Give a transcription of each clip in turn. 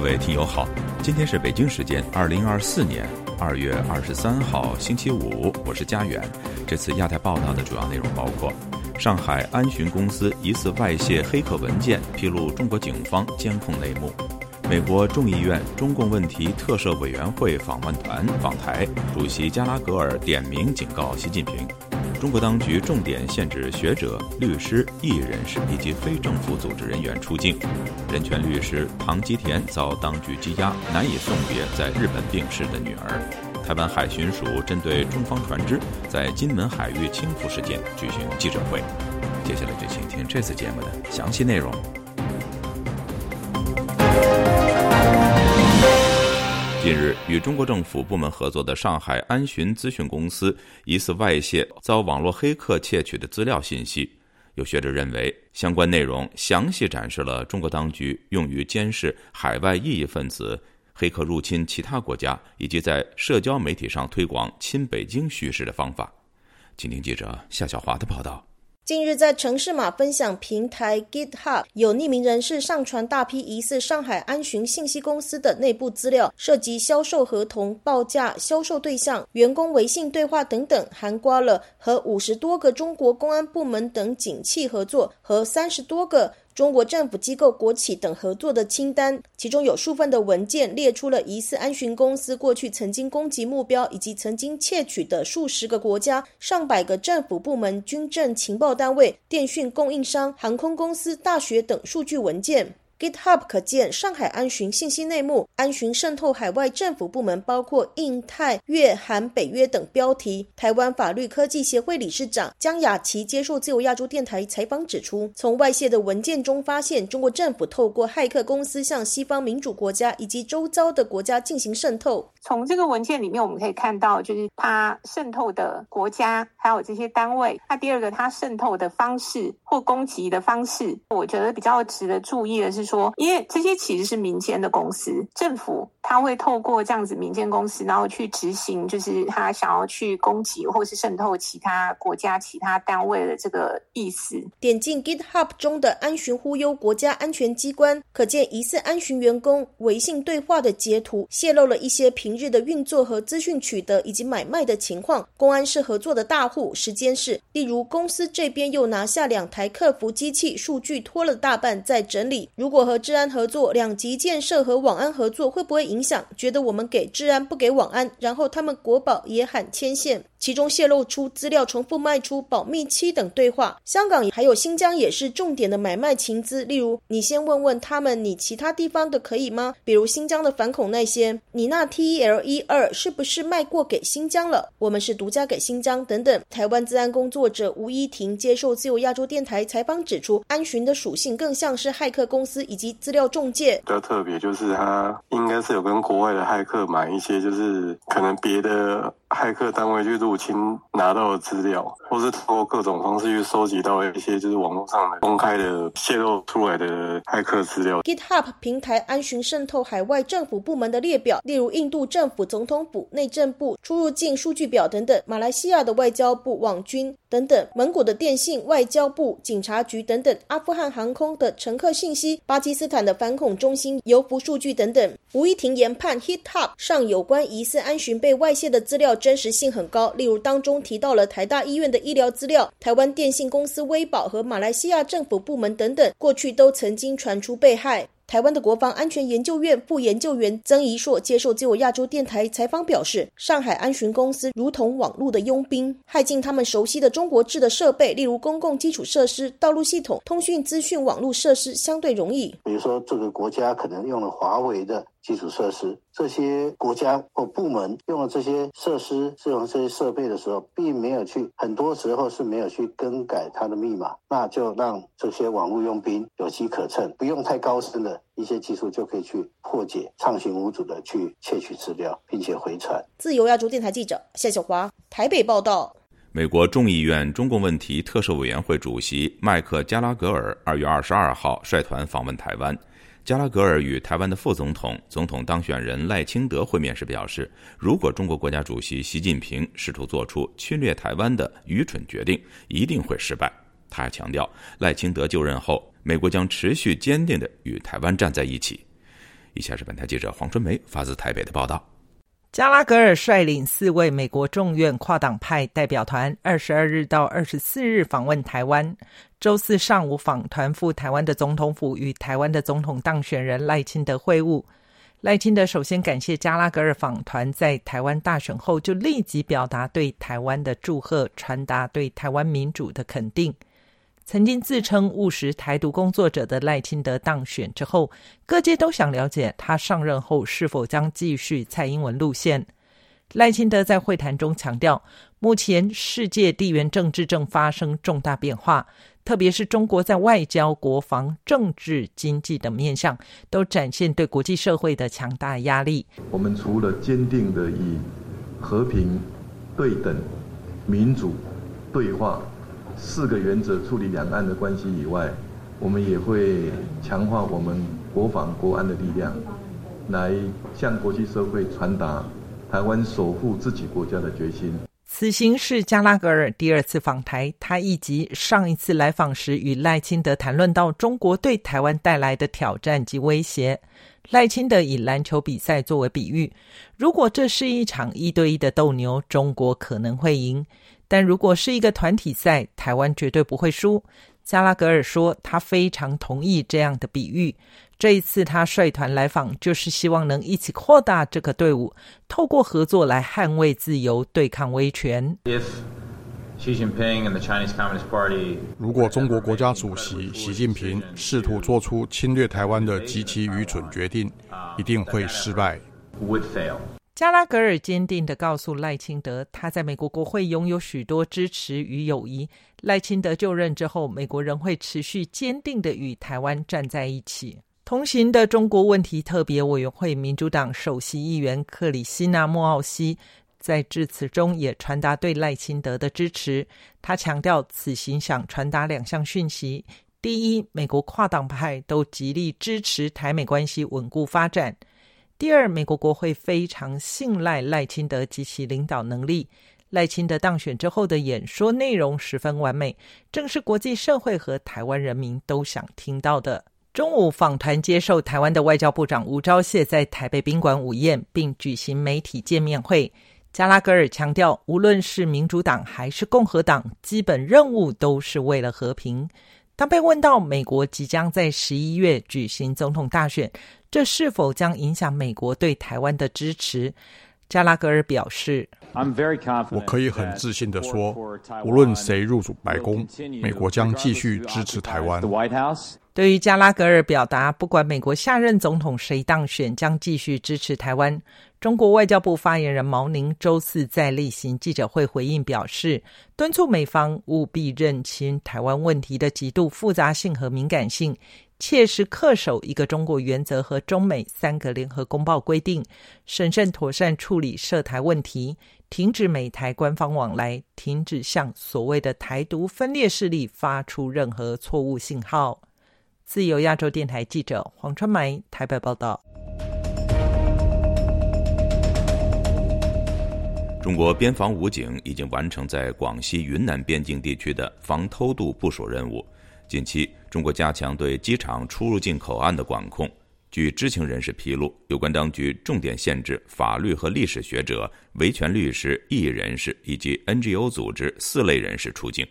各位听友好，今天是北京时间二零二四年二月二十三号星期五，我是佳远。这次亚太报道的主要内容包括：上海安巡公司疑似外泄黑客文件，披露中国警方监控内幕；美国众议院中共问题特设委员会访问团访台，主席加拉格尔点名警告习近平。中国当局重点限制学者、律师、艺人士以及非政府组织人员出境。人权律师庞吉田遭当局羁押，难以送别在日本病逝的女儿。台湾海巡署针对中方船只在金门海域倾覆事件举行记者会。接下来就请听这次节目的详细内容。近日，与中国政府部门合作的上海安巡资讯公司疑似外泄遭网络黑客窃取的资料信息。有学者认为，相关内容详细展示了中国当局用于监视海外异议分子、黑客入侵其他国家以及在社交媒体上推广亲北京叙事的方法。请听记者夏小华的报道。近日，在城市码分享平台 GitHub，有匿名人士上传大批疑似上海安巡信息公司的内部资料，涉及销售合同、报价、销售对象、员工微信对话等等，涵盖了和五十多个中国公安部门等警器合作，和三十多个。中国政府机构、国企等合作的清单，其中有数份的文件列出了疑似安巡公司过去曾经攻击目标以及曾经窃取的数十个国家、上百个政府部门、军政情报单位、电讯供应商、航空公司、大学等数据文件。GitHub 可见上海安巡信息内幕，安巡渗透海外政府部门，包括印太、粤、韩、北约等标题。台湾法律科技协会理事长江雅琪接受自由亚洲电台采访指出，从外泄的文件中发现，中国政府透过骇客公司向西方民主国家以及周遭的国家进行渗透。从这个文件里面，我们可以看到，就是它渗透的国家还有这些单位。那第二个，它渗透的方式或攻击的方式，我觉得比较值得注意的是。说，因为这些其实是民间的公司，政府他会透过这样子民间公司，然后去执行，就是他想要去攻击或是渗透其他国家、其他单位的这个意思。点进 GitHub 中的安巡忽悠国家安全机关，可见疑似安巡员工微信对话的截图，泄露了一些平日的运作和资讯取得以及买卖的情况。公安是合作的大户，时间是，例如公司这边又拿下两台客服机器，数据拖了大半在整理。如果和治安合作，两级建设和网安合作会不会影响？觉得我们给治安不给网安，然后他们国保也喊牵线。其中泄露出资料重复卖出、保密期等对话。香港还有新疆也是重点的买卖情资，例如你先问问他们，你其他地方的可以吗？比如新疆的反恐那些，你那 T E L 一二是不是卖过给新疆了？我们是独家给新疆等等。台湾治安工作者吴依婷接受自由亚洲电台采访指出，安巡的属性更像是骇客公司以及资料中介。比较特别就是他应该是有跟国外的骇客买一些，就是可能别的。骇客单位去入侵拿到的资料，或是通过各种方式去收集到一些就是网络上的公开的泄露出来的骇客资料。GitHub 平台安巡渗透海外政府部门的列表，例如印度政府总统府、内政部出入境数据表等等，马来西亚的外交部网军等等，蒙古的电信、外交部、警察局等等，阿富汗航空的乘客信息，巴基斯坦的反恐中心邮服数据等等。吴一婷研判，GitHub 上有关疑似安巡被外泄的资料。真实性很高，例如当中提到了台大医院的医疗资料、台湾电信公司微保和马来西亚政府部门等等，过去都曾经传出被害。台湾的国防安全研究院副研究员曾怡硕接受自由亚洲电台采访表示，上海安巡公司如同网络的佣兵，害进他们熟悉的中国制的设备，例如公共基础设施、道路系统、通讯资讯网络设施，相对容易。比如说，这个国家可能用了华为的基础设施，这些国家或部门用了这些设施、使用这些设备的时候，并没有去，很多时候是没有去更改它的密码，那就让这些网络佣兵有机可乘，不用太高深的。一些技术就可以去破解，畅行无阻的去窃取资料，并且回传。自由亚洲电台记者夏小华台北报道。美国众议院中共问题特设委员会主席麦克加拉格尔二月二十二号率团访问台湾。加拉格尔与台湾的副总统、总统当选人赖清德会面时表示，如果中国国家主席习近平试图做出侵略台湾的愚蠢决定，一定会失败。他还强调，赖清德就任后。美国将持续坚定地与台湾站在一起。以下是本台记者黄春梅发自台北的报道。加拉格尔率领四位美国众院跨党派代表团，二十二日到二十四日访问台湾。周四上午访团赴台湾的总统府，与台湾的总统当选人赖清德会晤。赖清德首先感谢加拉格尔访团在台湾大选后就立即表达对台湾的祝贺，传达对台湾民主的肯定。曾经自称务实台独工作者的赖清德当选之后，各界都想了解他上任后是否将继续蔡英文路线。赖清德在会谈中强调，目前世界地缘政治正发生重大变化，特别是中国在外交、国防、政治、经济等面向都展现对国际社会的强大压力。我们除了坚定的以和平、对等、民主、对话。四个原则处理两岸的关系以外，我们也会强化我们国防国安的力量，来向国际社会传达台湾守护自己国家的决心。此行是加拉格尔第二次访台，他以及上一次来访时与赖清德谈论到中国对台湾带来的挑战及威胁。赖清德以篮球比赛作为比喻，如果这是一场一对一的斗牛，中国可能会赢。但如果是一个团体赛，台湾绝对不会输。加拉格尔说，他非常同意这样的比喻。这一次他率团来访，就是希望能一起扩大这个队伍，透过合作来捍卫自由、对抗威权。如果中国国家主席习近平试图做出侵略台湾的极其愚蠢决定，一定会失败。加拉格尔坚定地告诉赖清德，他在美国国会拥有许多支持与友谊。赖清德就任之后，美国仍会持续坚定地与台湾站在一起。同行的中国问题特别委员会民主党首席议员克里希纳莫奥西在致辞中也传达对赖清德的支持。他强调，此行想传达两项讯息：第一，美国跨党派都极力支持台美关系稳固发展。第二，美国国会非常信赖赖清德及其领导能力。赖清德当选之后的演说内容十分完美，正是国际社会和台湾人民都想听到的。中午访团接受台湾的外交部长吴钊燮在台北宾馆午宴，并举行媒体见面会。加拉格尔强调，无论是民主党还是共和党，基本任务都是为了和平。当被问到美国即将在十一月举行总统大选，这是否将影响美国对台湾的支持？加拉格尔表示：“我可以很自信地说，无论谁入主白宫，美国将继续支持台湾。”对于加拉格尔表达，不管美国下任总统谁当选，将继续支持台湾。中国外交部发言人毛宁周四在例行记者会回应表示，敦促美方务必认清台湾问题的极度复杂性和敏感性，切实恪守一个中国原则和中美三个联合公报规定，审慎妥善处理涉台问题，停止美台官方往来，停止向所谓的台独分裂势力发出任何错误信号。自由亚洲电台记者黄春梅台北报道。中国边防武警已经完成在广西云南边境地区的防偷渡部署任务。近期，中国加强对机场出入境口岸的管控。据知情人士披露，有关当局重点限制法律和历史学者、维权律师、异议人士以及 NGO 组织四类人士出境。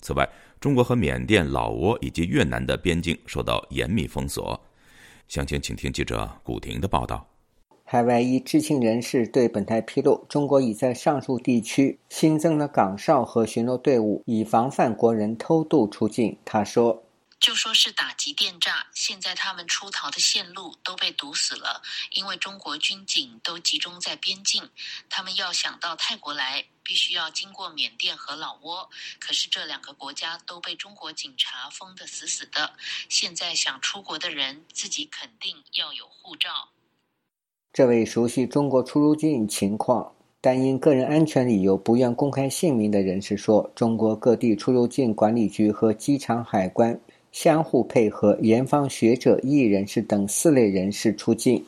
此外，中国和缅甸、老挝以及越南的边境受到严密封锁。详情，请听记者古婷的报道。海外一知情人士对本台披露，中国已在上述地区新增了岗哨和巡逻队伍，以防范国人偷渡出境。他说。就说是打击电诈，现在他们出逃的线路都被堵死了，因为中国军警都集中在边境，他们要想到泰国来，必须要经过缅甸和老挝，可是这两个国家都被中国警察封得死死的。现在想出国的人，自己肯定要有护照。这位熟悉中国出入境情况，但因个人安全理由不愿公开姓名的人士说：“中国各地出入境管理局和机场海关。”相互配合，严防学者、异人士等四类人士出境。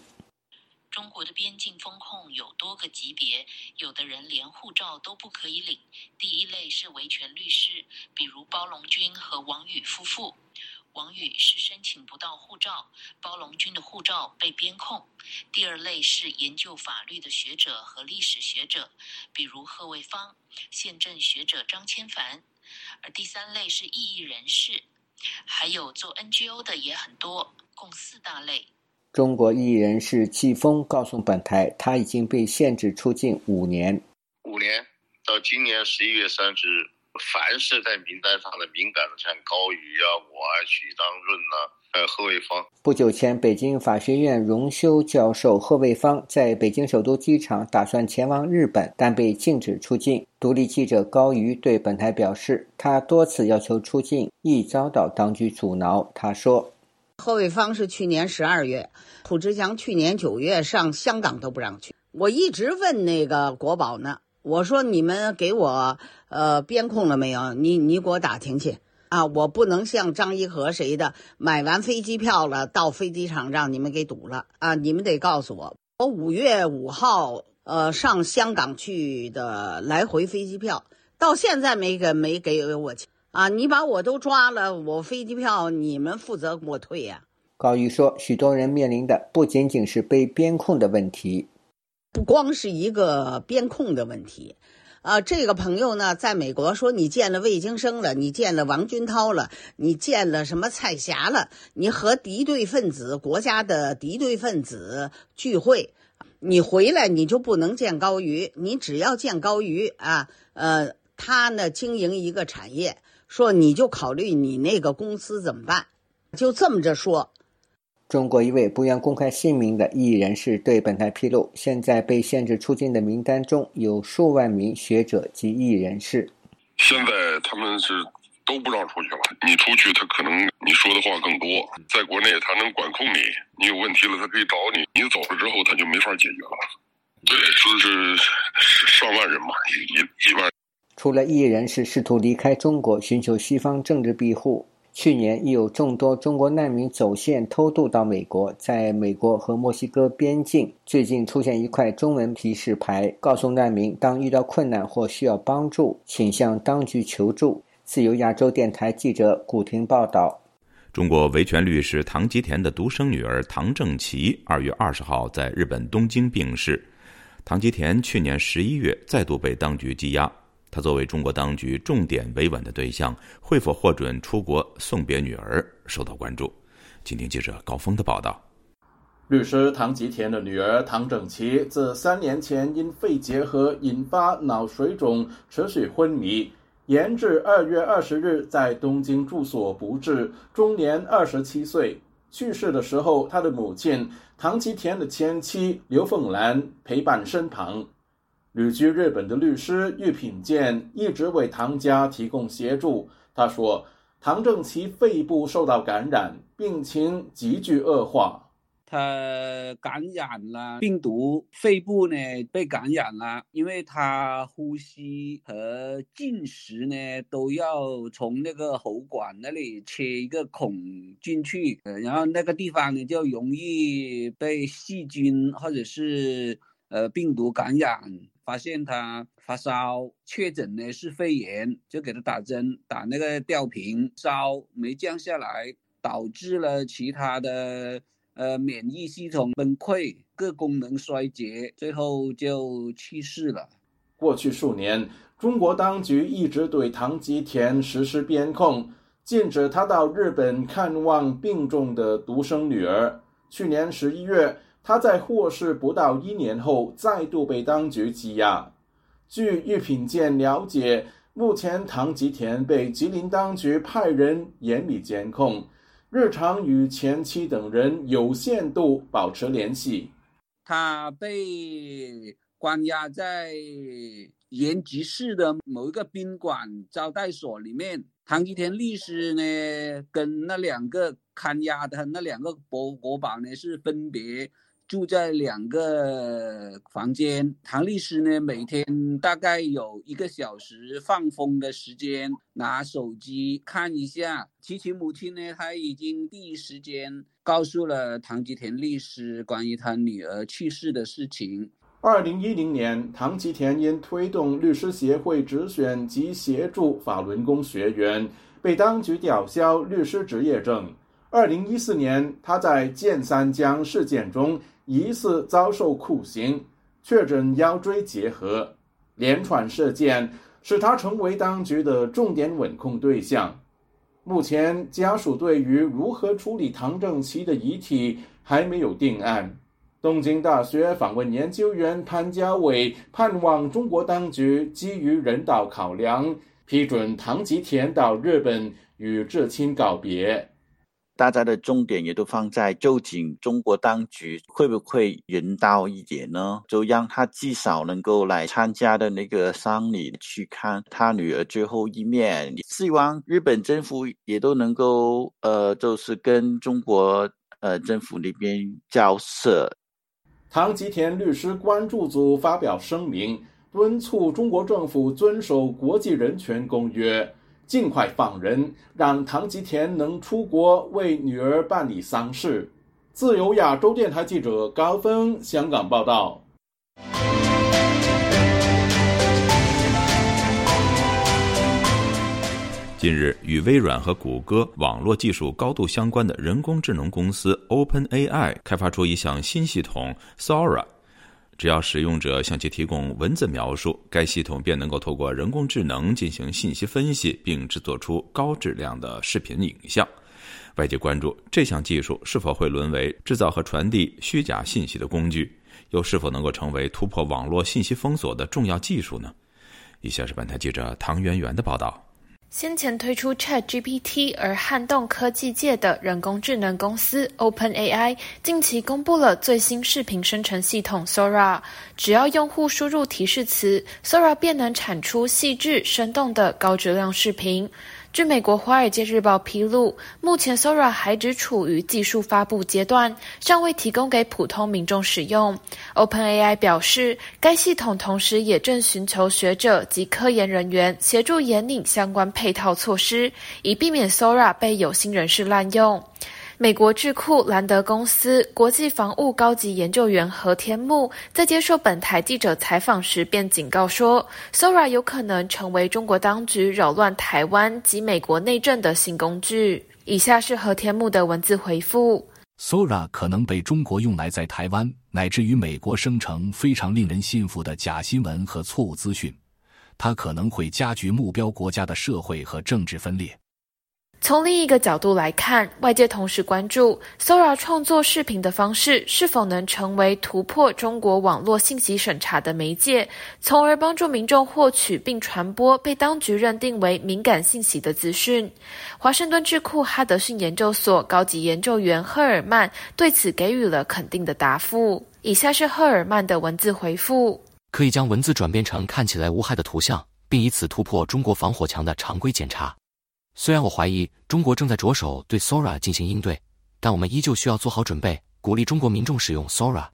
中国的边境风控有多个级别，有的人连护照都不可以领。第一类是维权律师，比如包龙军和王宇夫妇。王宇是申请不到护照，包龙军的护照被边控。第二类是研究法律的学者和历史学者，比如贺卫方、宪政学者张千帆。而第三类是异议人士，还有做 NGO 的也很多，共四大类。中国艺人是季风告诉本台，他已经被限制出境五年。五年到今年十一月三十日。凡是在名单上的敏感的，像高宇啊、我啊、许章润呐，还有贺卫方。不久前，北京法学院荣休教授贺卫方在北京首都机场打算前往日本，但被禁止出境。独立记者高瑜对本台表示，他多次要求出境，亦遭到当局阻挠。他说：“贺卫方是去年十二月，蒲志强去年九月上香港都不让去。我一直问那个国宝呢。”我说你们给我呃边控了没有？你你给我打听去啊！我不能像张一和谁的买完飞机票了，到飞机场让你们给堵了啊！你们得告诉我，我五月五号呃上香港去的来回飞机票，到现在没给没给我钱啊！你把我都抓了，我飞机票你们负责给我退呀！高瑜说，许多人面临的不仅仅是被边控的问题。不光是一个边控的问题，啊，这个朋友呢，在美国说你见了魏京生了，你见了王军涛了，你见了什么蔡霞了，你和敌对分子、国家的敌对分子聚会，你回来你就不能见高瑜，你只要见高瑜啊，呃，他呢经营一个产业，说你就考虑你那个公司怎么办，就这么着说。中国一位不愿公开姓名的异议人士对本台披露，现在被限制出境的名单中有数万名学者及异议人士。现在他们是都不让出去了，你出去他可能你说的话更多。在国内他能管控你，你有问题了他可以找你，你走了之后他就没法解决了。对，就是上万人嘛，一一万。除了异议人士试图离开中国寻求西方政治庇护。去年，亦有众多中国难民走线偷渡到美国，在美国和墨西哥边境，最近出现一块中文提示牌，告诉难民，当遇到困难或需要帮助，请向当局求助。自由亚洲电台记者古婷报道。中国维权律师唐吉田的独生女儿唐正琪，二月二十号在日本东京病逝。唐吉田去年十一月再度被当局羁押。他作为中国当局重点维稳的对象，会否获准出国送别女儿，受到关注。请听记者高峰的报道。律师唐吉田的女儿唐整齐自三年前因肺结核引发脑水肿，持续昏迷，延至二月二十日在东京住所不治，终年二十七岁。去世的时候，他的母亲唐吉田的前妻刘凤兰陪伴身旁。旅居日本的律师玉品健一直为唐家提供协助。他说，唐正奇肺部受到感染，病情急剧恶化。他感染了病毒，肺部呢被感染了，因为他呼吸和进食呢都要从那个喉管那里切一个孔进去，然后那个地方呢就容易被细菌或者是呃病毒感染。发现他发烧，确诊呢是肺炎，就给他打针，打那个吊瓶，烧没降下来，导致了其他的呃免疫系统崩溃，各功能衰竭，最后就去世了。过去数年，中国当局一直对唐吉田实施边控，禁止他到日本看望病重的独生女儿。去年十一月。他在获释不到一年后，再度被当局羁押。据玉品健了解，目前唐吉田被吉林当局派人严密监控，日常与前妻等人有限度保持联系。他被关押在延吉市的某一个宾馆招待所里面。唐吉田律师呢，跟那两个看押的那两个国国宝呢，是分别。住在两个房间，唐律师呢每天大概有一个小时放风的时间，拿手机看一下。琪琪母亲呢，他已经第一时间告诉了唐吉田律师关于他女儿去世的事情。二零一零年，唐吉田因推动律师协会直选及协助法轮功学员，被当局吊销律师执业证。二零一四年，他在剑三江事件中疑似遭受酷刑，确诊腰椎结核。连串事件使他成为当局的重点稳控对象。目前，家属对于如何处理唐正奇的遗体还没有定案。东京大学访问研究员潘家伟盼望中国当局基于人道考量，批准唐吉田到日本与至亲告别。大家的重点也都放在究竟中国当局会不会人道一点呢？就让他至少能够来参加的那个丧礼，去看他女儿最后一面。希望日本政府也都能够，呃，就是跟中国呃政府那边交涉。唐吉田律师关注组发表声明，敦促中国政府遵守国际人权公约，尽快放人，让唐吉田能出国为女儿办理丧事。自由亚洲电台记者高峰香港报道。近日，与微软和谷歌网络技术高度相关的人工智能公司 OpenAI 开发出一项新系统 Sora。只要使用者向其提供文字描述，该系统便能够透过人工智能进行信息分析，并制作出高质量的视频影像。外界关注这项技术是否会沦为制造和传递虚假信息的工具，又是否能够成为突破网络信息封锁的重要技术呢？以下是本台记者唐媛媛的报道。先前推出 Chat GPT 而撼动科技界的人工智能公司 OpenAI 近期公布了最新视频生成系统 Sora。只要用户输入提示词，Sora 便能产出细致生动的高质量视频。据美国《华尔街日报》披露，目前 Sora 还只处于技术发布阶段，尚未提供给普通民众使用。OpenAI 表示，该系统同时也正寻求学者及科研人员协助研拟相关配套措施，以避免 Sora 被有心人士滥用。美国智库兰德公司国际防务高级研究员何天木在接受本台记者采访时便警告说，Sora 有可能成为中国当局扰乱台湾及美国内政的新工具。以下是何天木的文字回复：Sora 可能被中国用来在台湾乃至于美国生成非常令人信服的假新闻和错误资讯，它可能会加剧目标国家的社会和政治分裂。从另一个角度来看，外界同时关注 Sora 创作视频的方式是否能成为突破中国网络信息审查的媒介，从而帮助民众获取并传播被当局认定为敏感信息的资讯。华盛顿智库哈德逊研究所高级研究员赫尔曼对此给予了肯定的答复。以下是赫尔曼的文字回复：可以将文字转变成看起来无害的图像，并以此突破中国防火墙的常规检查。虽然我怀疑中国正在着手对 Sora 进行应对，但我们依旧需要做好准备，鼓励中国民众使用 Sora。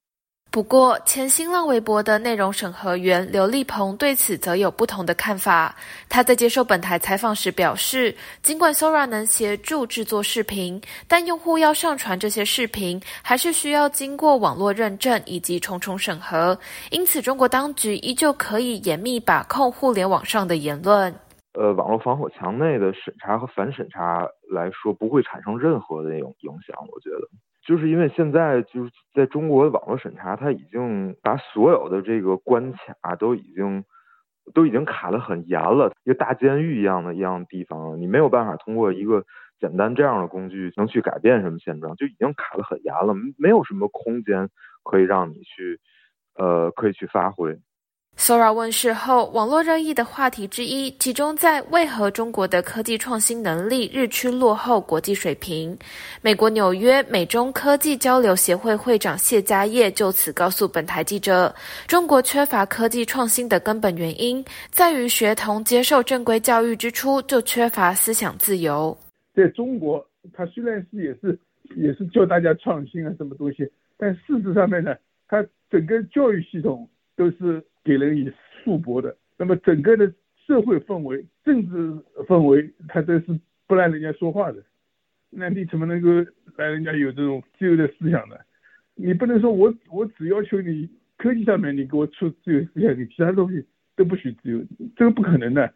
不过，前新浪微博的内容审核员刘立鹏对此则有不同的看法。他在接受本台采访时表示，尽管 Sora 能协助制作视频，但用户要上传这些视频，还是需要经过网络认证以及重重审核。因此，中国当局依旧可以严密把控互联网上的言论。呃，网络防火墙内的审查和反审查来说，不会产生任何的那种影响。我觉得，就是因为现在就是在中国的网络审查，它已经把所有的这个关卡都已经都已经卡得很严了，一个大监狱一样的一样地方，你没有办法通过一个简单这样的工具能去改变什么现状，就已经卡得很严了，没有什么空间可以让你去呃可以去发挥。Sora 问世后，网络热议的话题之一集中在为何中国的科技创新能力日趋落后国际水平。美国纽约美中科技交流协会会长谢家业就此告诉本台记者：“中国缺乏科技创新的根本原因，在于学童接受正规教育之初就缺乏思想自由。在中国，它虽然是也是也是教大家创新啊什么东西，但事实上面呢，它整个教育系统都是。”给人以束缚的，那么整个的社会氛围、政治氛围，它都是不让人家说话的。那你怎么能够让人家有这种自由的思想呢？你不能说我我只要求你科技上面你给我出自由思想，你其他东西都不许自由，这个不可能的。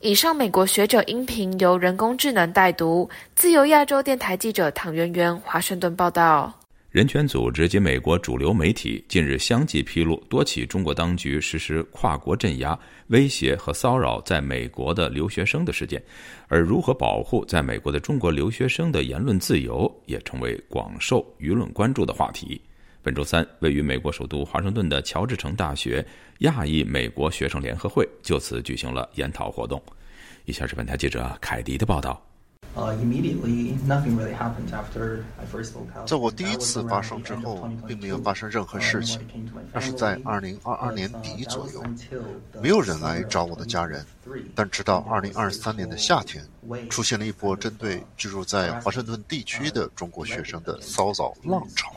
以上美国学者音频由人工智能代读，自由亚洲电台记者唐媛媛华盛顿报道。人权组织及美国主流媒体近日相继披露多起中国当局实施跨国镇压、威胁和骚扰在美国的留学生的事件，而如何保护在美国的中国留学生的言论自由，也成为广受舆论关注的话题。本周三，位于美国首都华盛顿的乔治城大学亚裔美国学生联合会就此举行了研讨活动。以下是本台记者凯迪的报道。在我第一次发生之后，并没有发生任何事情。那是在2022年底左右，没有人来找我的家人。但直到2023年的夏天，出现了一波针对居住在华盛顿地区的中国学生的骚扰浪潮。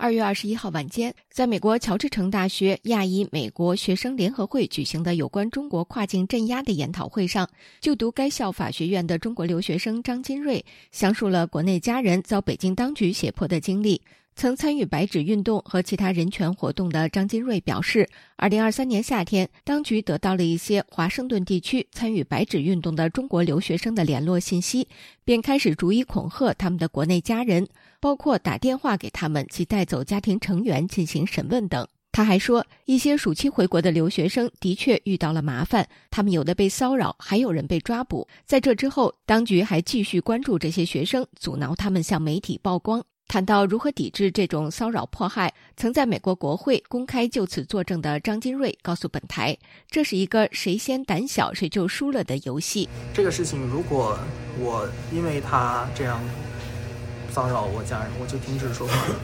二月二十一号晚间，在美国乔治城大学亚裔美国学生联合会举行的有关中国跨境镇压的研讨会上，就读该校法学院的中国留学生张金瑞详述了国内家人遭北京当局胁迫的经历。曾参与白纸运动和其他人权活动的张金瑞表示，二零二三年夏天，当局得到了一些华盛顿地区参与白纸运动的中国留学生的联络信息，便开始逐一恐吓他们的国内家人，包括打电话给他们及带走家庭成员进行审问等。他还说，一些暑期回国的留学生的确遇到了麻烦，他们有的被骚扰，还有人被抓捕。在这之后，当局还继续关注这些学生，阻挠他们向媒体曝光。谈到如何抵制这种骚扰迫害，曾在美国国会公开就此作证的张金瑞告诉本台：“这是一个谁先胆小谁就输了的游戏。这个事情，如果我因为他这样骚扰我家人，我就停止说话了，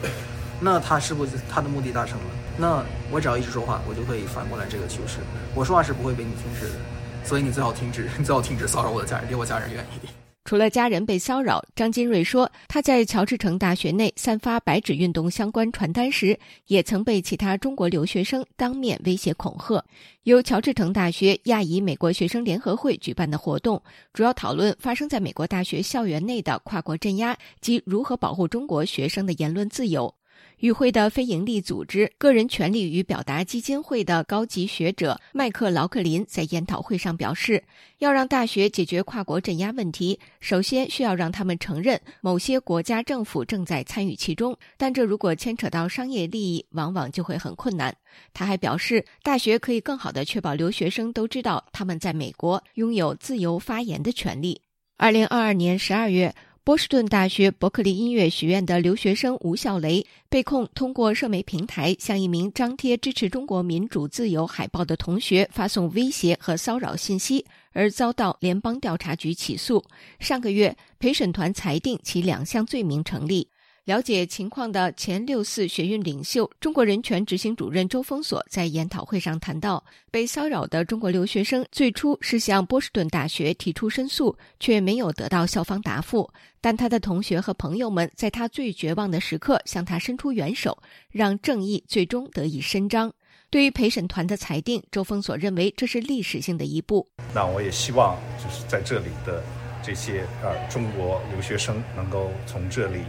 那他是不是他的目的达成了？那我只要一直说话，我就可以反过来这个趋势。我说话是不会被你停止的，所以你最好停止，你最好停止骚扰我的家人，离我家人远一点。”除了家人被骚扰，张金瑞说，他在乔治城大学内散发白纸运动相关传单时，也曾被其他中国留学生当面威胁恐吓。由乔治城大学亚裔美国学生联合会举办的活动，主要讨论发生在美国大学校园内的跨国镇压及如何保护中国学生的言论自由。与会的非营利组织个人权利与表达基金会的高级学者麦克劳克林在研讨会上表示，要让大学解决跨国镇压问题，首先需要让他们承认某些国家政府正在参与其中，但这如果牵扯到商业利益，往往就会很困难。他还表示，大学可以更好地确保留学生都知道他们在美国拥有自由发言的权利。二零二二年十二月。波士顿大学伯克利音乐学院的留学生吴笑雷被控通过社媒平台向一名张贴支持中国民主自由海报的同学发送威胁和骚扰信息，而遭到联邦调查局起诉。上个月，陪审团裁定其两项罪名成立。了解情况的前六四学运领袖、中国人权执行主任周峰锁在研讨会上谈到，被骚扰的中国留学生最初是向波士顿大学提出申诉，却没有得到校方答复。但他的同学和朋友们在他最绝望的时刻向他伸出援手，让正义最终得以伸张。对于陪审团的裁定，周峰锁认为这是历史性的一步。那我也希望，就是在这里的这些呃中国留学生能够从这里。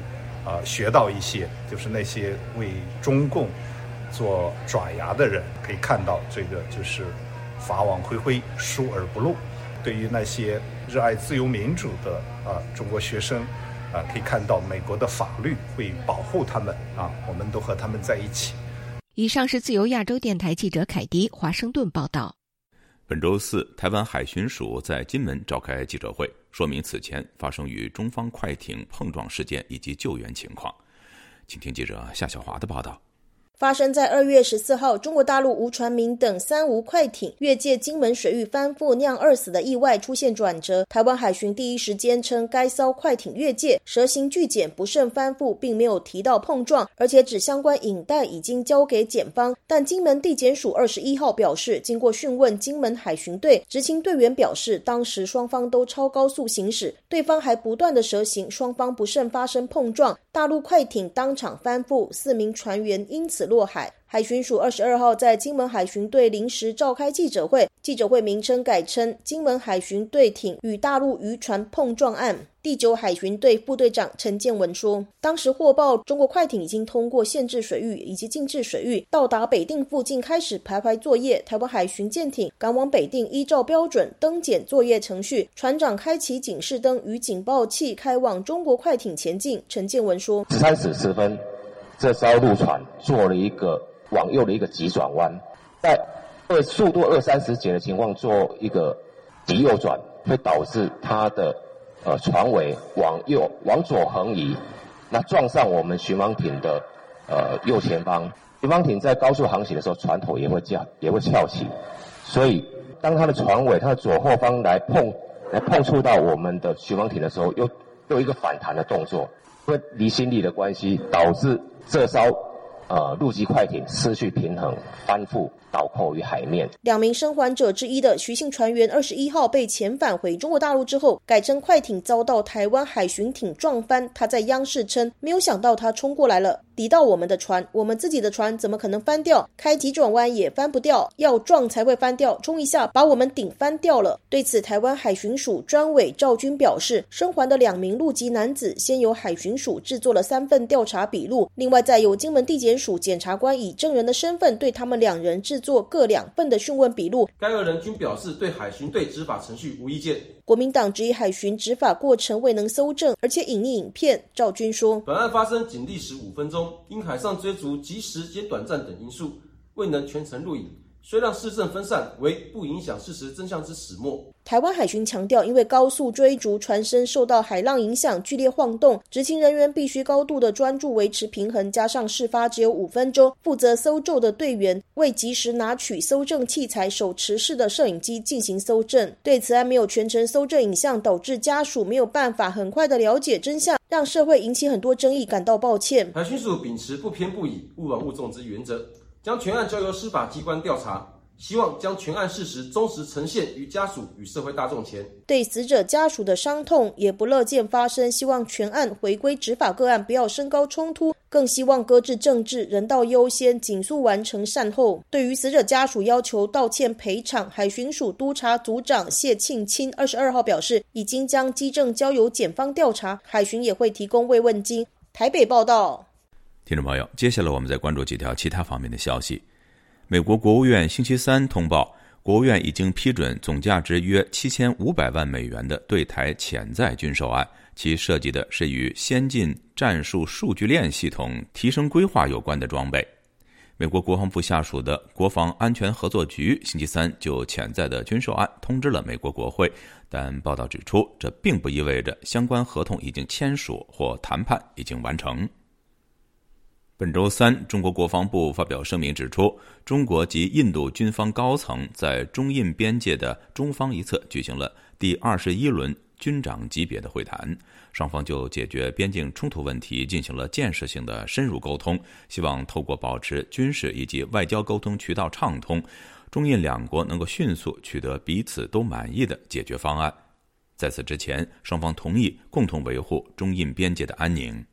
啊，学到一些，就是那些为中共做爪牙的人，可以看到这个就是法网恢恢，疏而不漏。对于那些热爱自由民主的啊中国学生，啊，可以看到美国的法律会保护他们啊，我们都和他们在一起。以上是自由亚洲电台记者凯迪华盛顿报道。本周四，台湾海巡署在金门召开记者会，说明此前发生与中方快艇碰撞事件以及救援情况。请听记者夏小华的报道。发生在二月十四号，中国大陆吴传明等三无快艇越界金门水域翻覆酿二死的意外出现转折。台湾海巡第一时间称，该艘快艇越界蛇形巨舰不慎翻覆，并没有提到碰撞，而且指相关影带已经交给检方。但金门地检署二十一号表示，经过讯问金门海巡队执勤队员表示，当时双方都超高速行驶，对方还不断的蛇行，双方不慎发生碰撞，大陆快艇当场翻覆，四名船员因此。落海，海巡署二十二号在金门海巡队临时召开记者会，记者会名称改称“金门海巡队艇与大陆渔船碰撞案”。第九海巡队副队长陈建文说：“当时获报，中国快艇已经通过限制水域以及禁制水域，到达北定附近开始排排作业。台湾海巡舰艇赶往北定，依照标准登检作业程序，船长开启警示灯与警报器，开往中国快艇前进。”陈建文说：“三时十分，这艘陆船做了一个往右的一个急转弯，在二速度二三十节的情况做一个急右转，会导致它的。”呃，船尾往右、往左横移，那撞上我们巡防艇的呃右前方。巡防艇在高速航行的时候，船头也会叫，也会翘起。所以，当它的船尾、它的左后方来碰、来碰触到我们的巡防艇的时候，又又一个反弹的动作，因为离心力的关系，导致这艘呃陆基快艇失去平衡，翻覆。倒扣于海面。两名生还者之一的徐姓船员，二十一号被遣返回中国大陆之后，改称快艇遭到台湾海巡艇撞翻。他在央视称，没有想到他冲过来了，抵到我们的船，我们自己的船怎么可能翻掉？开急转弯也翻不掉，要撞才会翻掉，冲一下把我们顶翻掉了。对此，台湾海巡署专委赵军表示，生还的两名陆籍男子，先由海巡署制作了三份调查笔录，另外再由金门地检署检察官以证人的身份对他们两人制。作各两份的讯问笔录，该二人均表示对海巡队执法程序无意见。国民党质疑海巡执法过程未能搜证，而且隐匿影片。赵军说，本案发生仅历时五分钟，因海上追逐及时且短暂等因素，未能全程录影。虽让事政分散，为不影响事实真相之始末。台湾海巡强调，因为高速追逐，船身受到海浪影响剧烈晃动，执勤人员必须高度的专注维持平衡。加上事发只有五分钟，负责搜救的队员未及时拿取搜证器材，手持式的摄影机进行搜证。对此案没有全程搜证影像，导致家属没有办法很快的了解真相，让社会引起很多争议，感到抱歉。海巡署秉持不偏不倚、勿枉勿纵之原则。将全案交由司法机关调查，希望将全案事实忠实呈现于家属与社会大众前。对死者家属的伤痛也不乐见发生，希望全案回归执法个案，不要升高冲突，更希望搁置政治，人道优先，紧速完成善后。对于死者家属要求道歉赔偿，海巡署督察组长谢庆清二十二号表示，已经将基证交由检方调查，海巡也会提供慰问金。台北报道。听众朋友，接下来我们再关注几条其他方面的消息。美国国务院星期三通报，国务院已经批准总价值约七千五百万美元的对台潜在军售案，其涉及的是与先进战术数据链系统提升规划有关的装备。美国国防部下属的国防安全合作局星期三就潜在的军售案通知了美国国会，但报道指出，这并不意味着相关合同已经签署或谈判已经完成。本周三，中国国防部发表声明指出，中国及印度军方高层在中印边界的中方一侧举行了第二十一轮军长级别的会谈，双方就解决边境冲突问题进行了建设性的深入沟通，希望透过保持军事以及外交沟通渠道畅通，中印两国能够迅速取得彼此都满意的解决方案。在此之前，双方同意共同维护中印边界的安宁。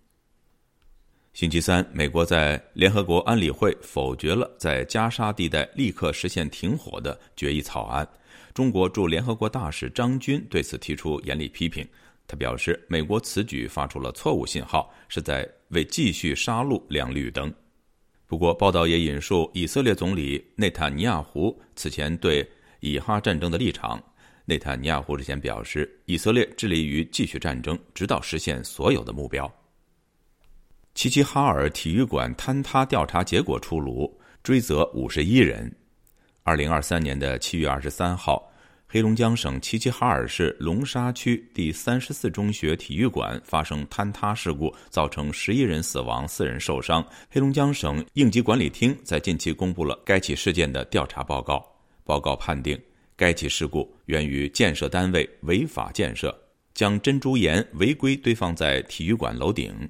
星期三，美国在联合国安理会否决了在加沙地带立刻实现停火的决议草案。中国驻联合国大使张军对此提出严厉批评。他表示，美国此举发出了错误信号，是在为继续杀戮亮绿灯。不过，报道也引述以色列总理内塔尼亚胡此前对以哈战争的立场。内塔尼亚胡之前表示，以色列致力于继续战争，直到实现所有的目标。齐齐哈尔体育馆坍塌调查结果出炉，追责五十一人。二零二三年的七月二十三号，黑龙江省齐齐哈尔市龙沙区第三十四中学体育馆发生坍塌事故，造成十一人死亡、四人受伤。黑龙江省应急管理厅在近期公布了该起事件的调查报告。报告判定，该起事故源于建设单位违法建设，将珍珠岩违规堆放在体育馆楼顶。